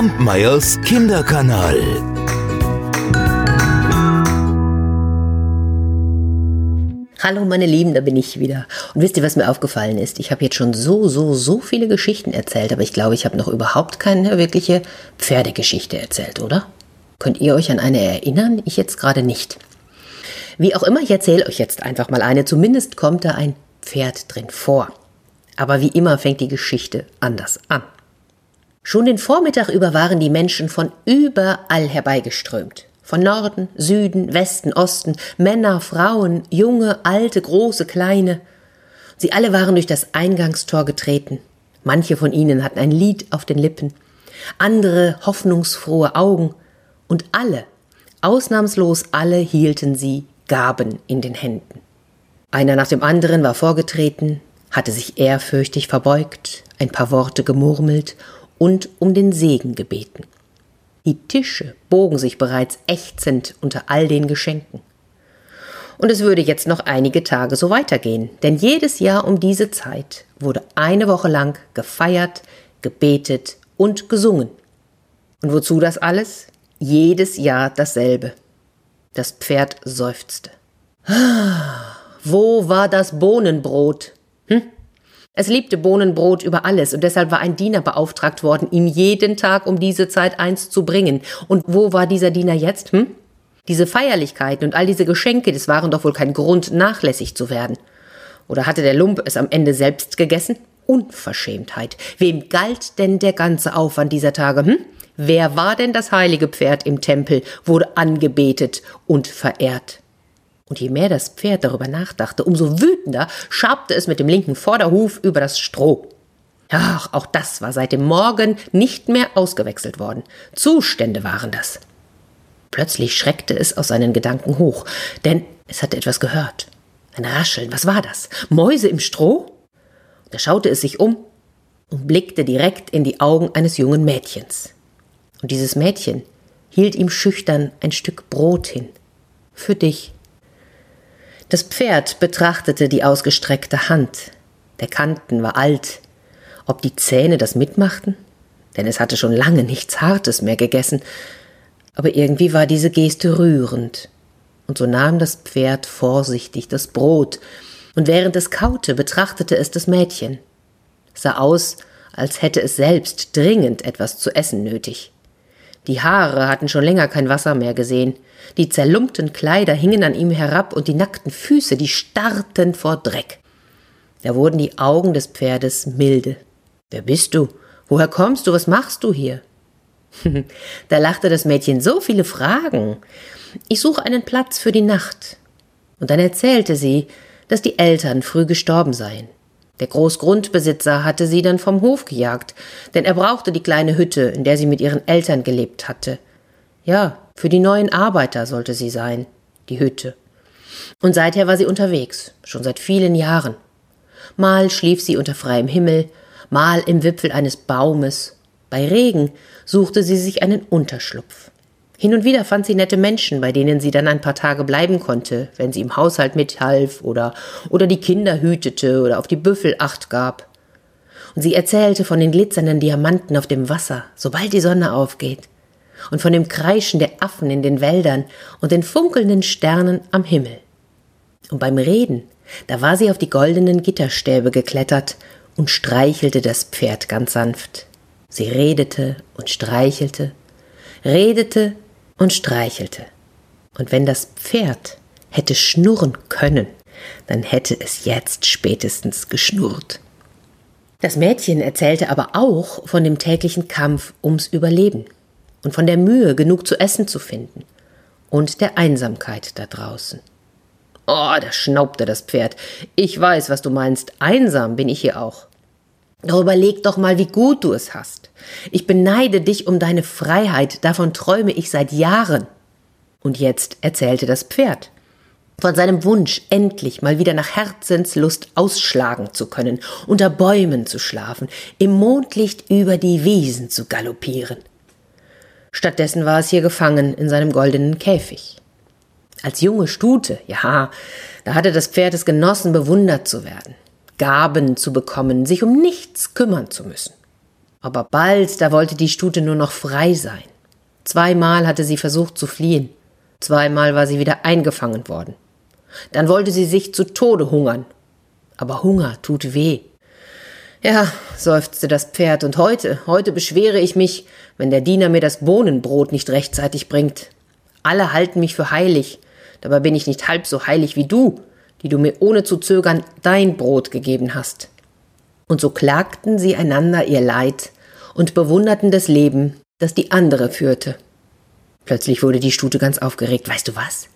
Kampmeyers Kinderkanal. Hallo meine Lieben, da bin ich wieder. Und wisst ihr, was mir aufgefallen ist? Ich habe jetzt schon so, so, so viele Geschichten erzählt, aber ich glaube, ich habe noch überhaupt keine wirkliche Pferdegeschichte erzählt, oder? Könnt ihr euch an eine erinnern? Ich jetzt gerade nicht. Wie auch immer, ich erzähle euch jetzt einfach mal eine. Zumindest kommt da ein Pferd drin vor. Aber wie immer fängt die Geschichte anders an. Schon den Vormittag über waren die Menschen von überall herbeigeströmt. Von Norden, Süden, Westen, Osten, Männer, Frauen, junge, alte, große, kleine. Sie alle waren durch das Eingangstor getreten. Manche von ihnen hatten ein Lied auf den Lippen, andere hoffnungsfrohe Augen, und alle, ausnahmslos alle hielten sie Gaben in den Händen. Einer nach dem anderen war vorgetreten, hatte sich ehrfürchtig verbeugt, ein paar Worte gemurmelt und um den Segen gebeten. Die Tische bogen sich bereits ächzend unter all den Geschenken. Und es würde jetzt noch einige Tage so weitergehen, denn jedes Jahr um diese Zeit wurde eine Woche lang gefeiert, gebetet und gesungen. Und wozu das alles? Jedes Jahr dasselbe. Das Pferd seufzte. Ah, wo war das Bohnenbrot? Hm? Es liebte Bohnenbrot über alles und deshalb war ein Diener beauftragt worden, ihm jeden Tag um diese Zeit eins zu bringen. Und wo war dieser Diener jetzt? Hm? Diese Feierlichkeiten und all diese Geschenke, das waren doch wohl kein Grund, nachlässig zu werden. Oder hatte der Lump es am Ende selbst gegessen? Unverschämtheit. Wem galt denn der ganze Aufwand dieser Tage? Hm? Wer war denn das heilige Pferd im Tempel, wurde angebetet und verehrt? Und je mehr das Pferd darüber nachdachte, umso wütender schabte es mit dem linken Vorderhuf über das Stroh. Ach, auch das war seit dem Morgen nicht mehr ausgewechselt worden. Zustände waren das. Plötzlich schreckte es aus seinen Gedanken hoch, denn es hatte etwas gehört. Ein Rascheln, was war das? Mäuse im Stroh? Da schaute es sich um und blickte direkt in die Augen eines jungen Mädchens. Und dieses Mädchen hielt ihm schüchtern ein Stück Brot hin. Für dich. Das Pferd betrachtete die ausgestreckte Hand. Der Kanten war alt. Ob die Zähne das mitmachten? Denn es hatte schon lange nichts Hartes mehr gegessen. Aber irgendwie war diese Geste rührend. Und so nahm das Pferd vorsichtig das Brot, und während es kaute, betrachtete es das Mädchen. Es sah aus, als hätte es selbst dringend etwas zu essen nötig. Die Haare hatten schon länger kein Wasser mehr gesehen. Die zerlumpten Kleider hingen an ihm herab und die nackten Füße, die starrten vor Dreck. Da wurden die Augen des Pferdes milde. Wer bist du? Woher kommst du? Was machst du hier? da lachte das Mädchen so viele Fragen. Ich suche einen Platz für die Nacht. Und dann erzählte sie, dass die Eltern früh gestorben seien. Der Großgrundbesitzer hatte sie dann vom Hof gejagt, denn er brauchte die kleine Hütte, in der sie mit ihren Eltern gelebt hatte. Ja, für die neuen Arbeiter sollte sie sein, die Hütte. Und seither war sie unterwegs, schon seit vielen Jahren. Mal schlief sie unter freiem Himmel, mal im Wipfel eines Baumes. Bei Regen suchte sie sich einen Unterschlupf. Hin und wieder fand sie nette Menschen, bei denen sie dann ein paar Tage bleiben konnte, wenn sie im Haushalt mithalf oder, oder die Kinder hütete oder auf die Büffel acht gab. Und sie erzählte von den glitzernden Diamanten auf dem Wasser, sobald die Sonne aufgeht, und von dem Kreischen der Affen in den Wäldern und den funkelnden Sternen am Himmel. Und beim Reden, da war sie auf die goldenen Gitterstäbe geklettert und streichelte das Pferd ganz sanft. Sie redete und streichelte, redete und streichelte. Und wenn das Pferd hätte schnurren können, dann hätte es jetzt spätestens geschnurrt. Das Mädchen erzählte aber auch von dem täglichen Kampf ums Überleben und von der Mühe, genug zu essen zu finden und der Einsamkeit da draußen. Oh, da schnaubte das Pferd. Ich weiß, was du meinst. Einsam bin ich hier auch. Doch überleg doch mal, wie gut du es hast. Ich beneide dich um deine Freiheit, davon träume ich seit Jahren. Und jetzt erzählte das Pferd von seinem Wunsch, endlich mal wieder nach Herzenslust ausschlagen zu können, unter Bäumen zu schlafen, im Mondlicht über die Wiesen zu galoppieren. Stattdessen war es hier gefangen in seinem goldenen Käfig. Als junge Stute, ja, da hatte das Pferd es genossen, bewundert zu werden, Gaben zu bekommen, sich um nichts kümmern zu müssen. Aber bald, da wollte die Stute nur noch frei sein. Zweimal hatte sie versucht zu fliehen. Zweimal war sie wieder eingefangen worden. Dann wollte sie sich zu Tode hungern. Aber Hunger tut weh. Ja, seufzte das Pferd, und heute, heute beschwere ich mich, wenn der Diener mir das Bohnenbrot nicht rechtzeitig bringt. Alle halten mich für heilig, dabei bin ich nicht halb so heilig wie du, die du mir ohne zu zögern dein Brot gegeben hast. Und so klagten sie einander ihr Leid und bewunderten das Leben, das die andere führte. Plötzlich wurde die Stute ganz aufgeregt. Weißt du was?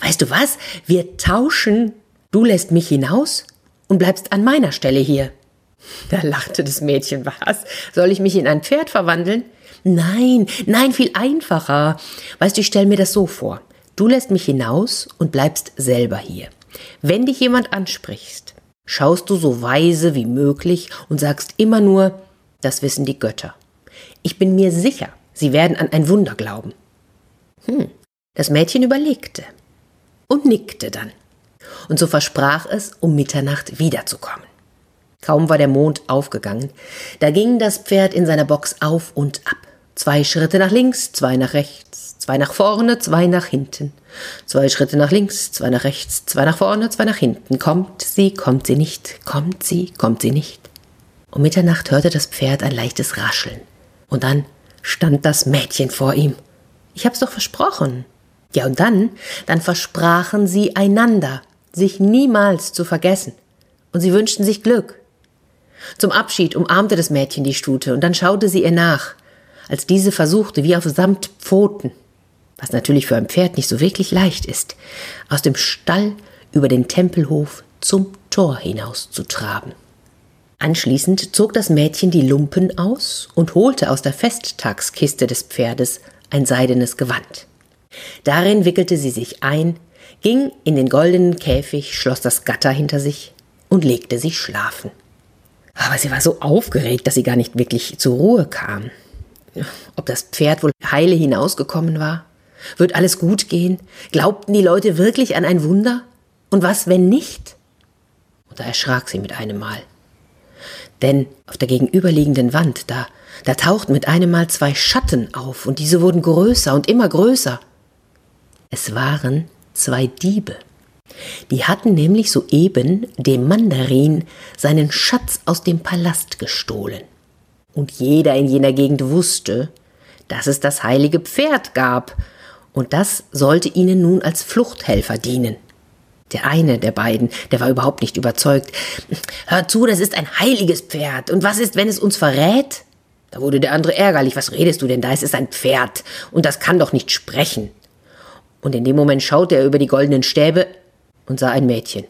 Weißt du was? Wir tauschen. Du lässt mich hinaus und bleibst an meiner Stelle hier. Da lachte das Mädchen. Was? Soll ich mich in ein Pferd verwandeln? Nein, nein, viel einfacher. Weißt du, ich stell mir das so vor. Du lässt mich hinaus und bleibst selber hier. Wenn dich jemand ansprichst, schaust du so weise wie möglich und sagst immer nur, das wissen die Götter. Ich bin mir sicher, sie werden an ein Wunder glauben. Hm, das Mädchen überlegte und nickte dann. Und so versprach es, um Mitternacht wiederzukommen. Kaum war der Mond aufgegangen, da ging das Pferd in seiner Box auf und ab. Zwei Schritte nach links, zwei nach rechts, zwei nach vorne, zwei nach hinten. Zwei Schritte nach links, zwei nach rechts, zwei nach vorne, zwei nach hinten. Kommt sie, kommt sie nicht, kommt sie, kommt sie nicht. Um Mitternacht hörte das Pferd ein leichtes Rascheln. Und dann stand das Mädchen vor ihm. Ich hab's doch versprochen. Ja, und dann, dann versprachen sie einander, sich niemals zu vergessen. Und sie wünschten sich Glück. Zum Abschied umarmte das Mädchen die Stute und dann schaute sie ihr nach, als diese versuchte, wie auf Samtpfoten, was natürlich für ein Pferd nicht so wirklich leicht ist, aus dem Stall über den Tempelhof zum Tor hinaus zu traben. Anschließend zog das Mädchen die Lumpen aus und holte aus der Festtagskiste des Pferdes ein seidenes Gewand. Darin wickelte sie sich ein, ging in den goldenen Käfig, schloss das Gatter hinter sich und legte sich schlafen. Aber sie war so aufgeregt, dass sie gar nicht wirklich zur Ruhe kam. Ob das Pferd wohl heile hinausgekommen war? Wird alles gut gehen? Glaubten die Leute wirklich an ein Wunder? Und was, wenn nicht? Und da erschrak sie mit einem Mal. Denn auf der gegenüberliegenden Wand, da, da tauchten mit einem Mal zwei Schatten auf, und diese wurden größer und immer größer. Es waren zwei Diebe. Die hatten nämlich soeben dem Mandarin seinen Schatz aus dem Palast gestohlen. Und jeder in jener Gegend wusste, dass es das heilige Pferd gab, und das sollte ihnen nun als Fluchthelfer dienen. Der eine der beiden, der war überhaupt nicht überzeugt. Hör zu, das ist ein heiliges Pferd. Und was ist, wenn es uns verrät? Da wurde der andere ärgerlich. Was redest du denn da? Es ist ein Pferd. Und das kann doch nicht sprechen. Und in dem Moment schaute er über die goldenen Stäbe und sah ein Mädchen.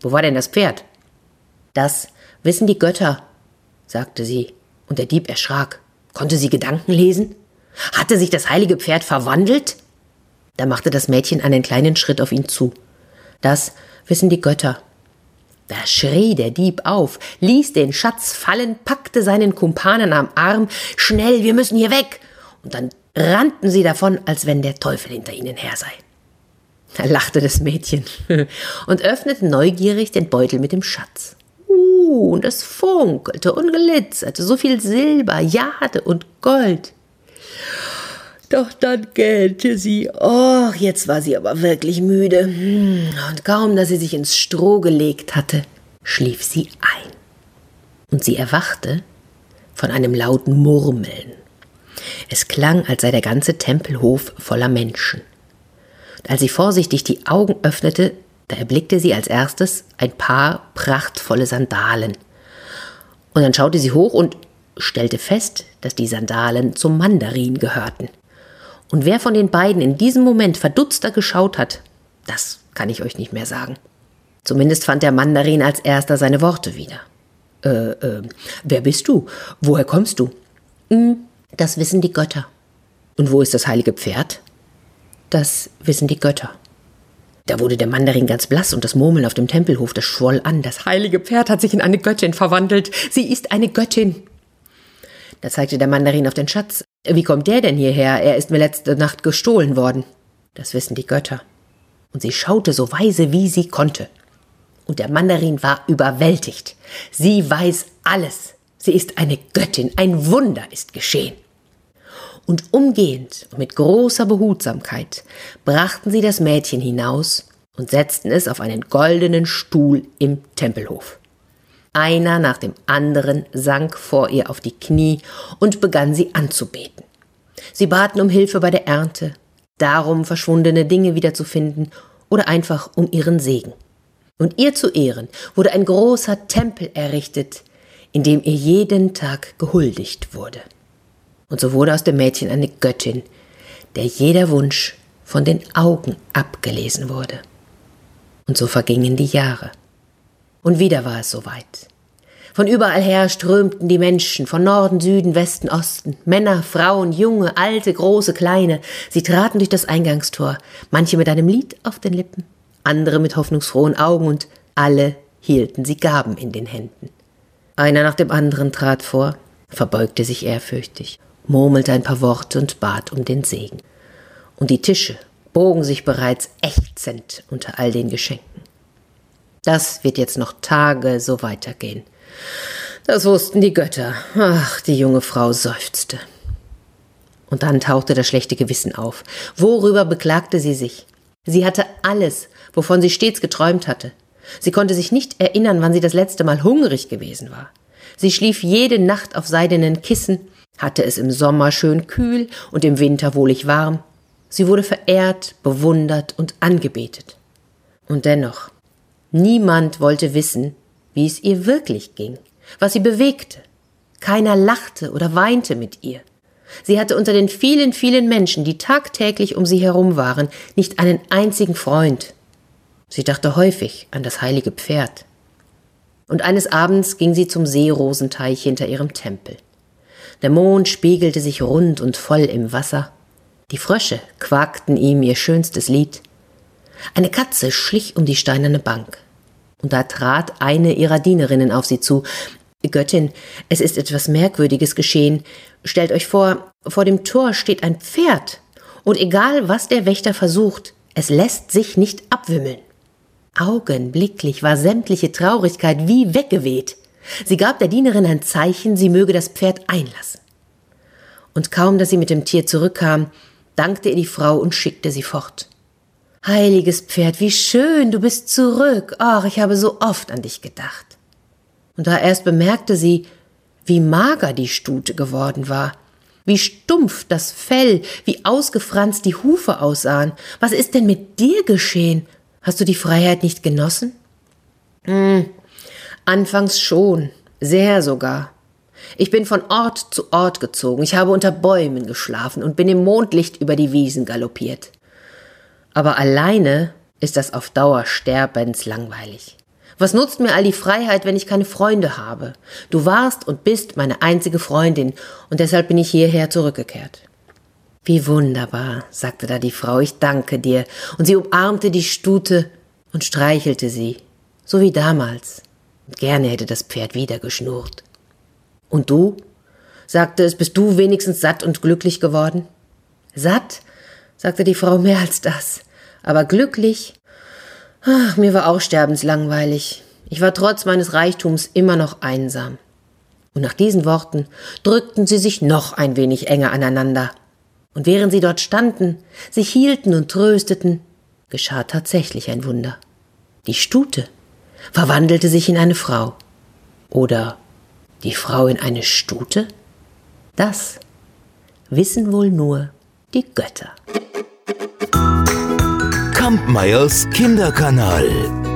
Wo war denn das Pferd? Das wissen die Götter, sagte sie, und der Dieb erschrak. Konnte sie Gedanken lesen? Hatte sich das heilige Pferd verwandelt? Da machte das Mädchen einen kleinen Schritt auf ihn zu. Das wissen die Götter. Da schrie der Dieb auf, ließ den Schatz fallen, packte seinen Kumpanen am Arm. Schnell, wir müssen hier weg! Und dann rannten sie davon, als wenn der Teufel hinter ihnen her sei. Da lachte das Mädchen und öffnete neugierig den Beutel mit dem Schatz. Uh, und es funkelte und glitzerte, so viel Silber, Jade und Gold. Doch dann gähnte sie. Oh, jetzt war sie aber wirklich müde. Hm, und kaum, dass sie sich ins Stroh gelegt hatte, schlief sie ein. Und sie erwachte von einem lauten Murmeln. Es klang, als sei der ganze Tempelhof voller Menschen. Und als sie vorsichtig die Augen öffnete, da erblickte sie als erstes ein paar prachtvolle Sandalen. Und dann schaute sie hoch und stellte fest, dass die Sandalen zum Mandarin gehörten. Und wer von den beiden in diesem Moment verdutzter geschaut hat, das kann ich euch nicht mehr sagen. Zumindest fand der Mandarin als erster seine Worte wieder. Äh, äh, wer bist du? Woher kommst du? Hm, das wissen die Götter. Und wo ist das heilige Pferd? Das wissen die Götter. Da wurde der Mandarin ganz blass und das Murmeln auf dem Tempelhof, das schwoll an. Das heilige Pferd hat sich in eine Göttin verwandelt. Sie ist eine Göttin. Da zeigte der Mandarin auf den Schatz. Wie kommt der denn hierher? Er ist mir letzte Nacht gestohlen worden. Das wissen die Götter. Und sie schaute so weise, wie sie konnte. Und der Mandarin war überwältigt. Sie weiß alles. Sie ist eine Göttin, ein Wunder ist geschehen. Und umgehend und mit großer Behutsamkeit brachten sie das Mädchen hinaus und setzten es auf einen goldenen Stuhl im Tempelhof. Einer nach dem anderen sank vor ihr auf die Knie und begann sie anzubeten. Sie baten um Hilfe bei der Ernte, darum verschwundene Dinge wiederzufinden oder einfach um ihren Segen. Und ihr zu Ehren wurde ein großer Tempel errichtet, in dem ihr jeden Tag gehuldigt wurde. Und so wurde aus dem Mädchen eine Göttin, der jeder Wunsch von den Augen abgelesen wurde. Und so vergingen die Jahre. Und wieder war es soweit. Von überall her strömten die Menschen, von Norden, Süden, Westen, Osten, Männer, Frauen, Junge, Alte, Große, Kleine. Sie traten durch das Eingangstor, manche mit einem Lied auf den Lippen, andere mit hoffnungsfrohen Augen und alle hielten sie Gaben in den Händen. Einer nach dem anderen trat vor, verbeugte sich ehrfürchtig, murmelte ein paar Worte und bat um den Segen. Und die Tische bogen sich bereits ächzend unter all den Geschenken. Das wird jetzt noch Tage so weitergehen. Das wussten die Götter. Ach, die junge Frau seufzte. Und dann tauchte das schlechte Gewissen auf. Worüber beklagte sie sich? Sie hatte alles, wovon sie stets geträumt hatte. Sie konnte sich nicht erinnern, wann sie das letzte Mal hungrig gewesen war. Sie schlief jede Nacht auf seidenen Kissen, hatte es im Sommer schön kühl und im Winter wohlig warm. Sie wurde verehrt, bewundert und angebetet. Und dennoch, niemand wollte wissen, wie es ihr wirklich ging, was sie bewegte. Keiner lachte oder weinte mit ihr. Sie hatte unter den vielen, vielen Menschen, die tagtäglich um sie herum waren, nicht einen einzigen Freund. Sie dachte häufig an das heilige Pferd. Und eines Abends ging sie zum Seerosenteich hinter ihrem Tempel. Der Mond spiegelte sich rund und voll im Wasser. Die Frösche quakten ihm ihr schönstes Lied. Eine Katze schlich um die steinerne Bank. Und da trat eine ihrer Dienerinnen auf sie zu. Göttin, es ist etwas Merkwürdiges geschehen. Stellt euch vor, vor dem Tor steht ein Pferd. Und egal, was der Wächter versucht, es lässt sich nicht abwimmeln. Augenblicklich war sämtliche Traurigkeit wie weggeweht. Sie gab der Dienerin ein Zeichen, sie möge das Pferd einlassen. Und kaum, dass sie mit dem Tier zurückkam, dankte ihr die Frau und schickte sie fort. Heiliges Pferd, wie schön, du bist zurück. Ach, ich habe so oft an dich gedacht. Und da erst bemerkte sie, wie mager die Stute geworden war, wie stumpf das Fell, wie ausgefranst die Hufe aussahen. Was ist denn mit dir geschehen? Hast du die Freiheit nicht genossen? Hm, anfangs schon, sehr sogar. Ich bin von Ort zu Ort gezogen, ich habe unter Bäumen geschlafen und bin im Mondlicht über die Wiesen galoppiert. Aber alleine ist das auf Dauer sterbenslangweilig. Was nutzt mir all die Freiheit, wenn ich keine Freunde habe? Du warst und bist meine einzige Freundin, und deshalb bin ich hierher zurückgekehrt. Wie wunderbar, sagte da die Frau, ich danke dir, und sie umarmte die Stute und streichelte sie, so wie damals. Und gerne hätte das Pferd wieder geschnurrt. Und du? sagte es, bist du wenigstens satt und glücklich geworden? Satt? sagte die Frau mehr als das. Aber glücklich? Ach, mir war auch sterbenslangweilig. Ich war trotz meines Reichtums immer noch einsam. Und nach diesen Worten drückten sie sich noch ein wenig enger aneinander. Und während sie dort standen, sich hielten und trösteten, geschah tatsächlich ein Wunder. Die Stute verwandelte sich in eine Frau. Oder die Frau in eine Stute? Das wissen wohl nur die Götter. Kampmeyers Kinderkanal.